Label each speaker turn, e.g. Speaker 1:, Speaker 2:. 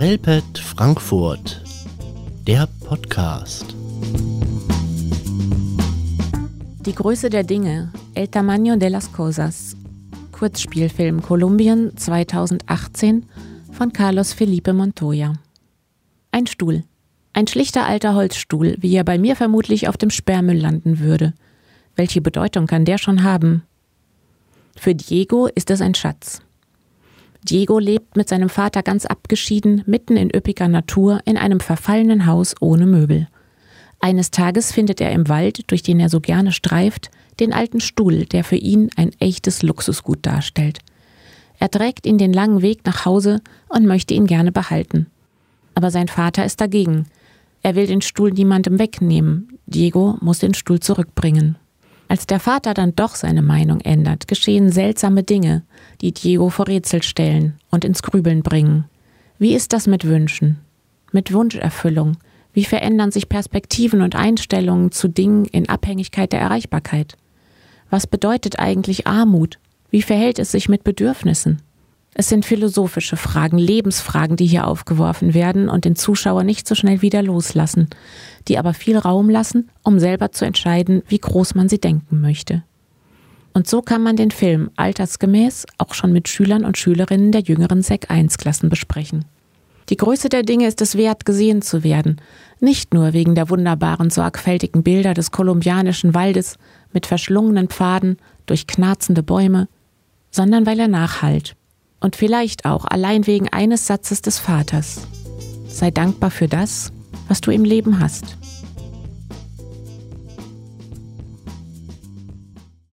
Speaker 1: Relpet Frankfurt, der Podcast.
Speaker 2: Die Größe der Dinge, El Tamaño de las Cosas, Kurzspielfilm Kolumbien 2018 von Carlos Felipe Montoya. Ein Stuhl. Ein schlichter alter Holzstuhl, wie er bei mir vermutlich auf dem Sperrmüll landen würde. Welche Bedeutung kann der schon haben? Für Diego ist es ein Schatz. Diego lebt mit seinem Vater ganz abgeschieden, mitten in üppiger Natur, in einem verfallenen Haus ohne Möbel. Eines Tages findet er im Wald, durch den er so gerne streift, den alten Stuhl, der für ihn ein echtes Luxusgut darstellt. Er trägt ihn den langen Weg nach Hause und möchte ihn gerne behalten. Aber sein Vater ist dagegen. Er will den Stuhl niemandem wegnehmen. Diego muss den Stuhl zurückbringen. Als der Vater dann doch seine Meinung ändert, geschehen seltsame Dinge, die Diego vor Rätsel stellen und ins Grübeln bringen. Wie ist das mit Wünschen? Mit Wunscherfüllung? Wie verändern sich Perspektiven und Einstellungen zu Dingen in Abhängigkeit der Erreichbarkeit? Was bedeutet eigentlich Armut? Wie verhält es sich mit Bedürfnissen? Es sind philosophische Fragen, Lebensfragen, die hier aufgeworfen werden und den Zuschauer nicht so schnell wieder loslassen, die aber viel Raum lassen, um selber zu entscheiden, wie groß man sie denken möchte. Und so kann man den Film altersgemäß auch schon mit Schülern und Schülerinnen der jüngeren Sek 1 Klassen besprechen. Die Größe der Dinge ist es wert, gesehen zu werden, nicht nur wegen der wunderbaren, sorgfältigen Bilder des kolumbianischen Waldes mit verschlungenen Pfaden durch knarzende Bäume, sondern weil er nachhalt und vielleicht auch allein wegen eines Satzes des Vaters. Sei dankbar für das, was du im Leben hast.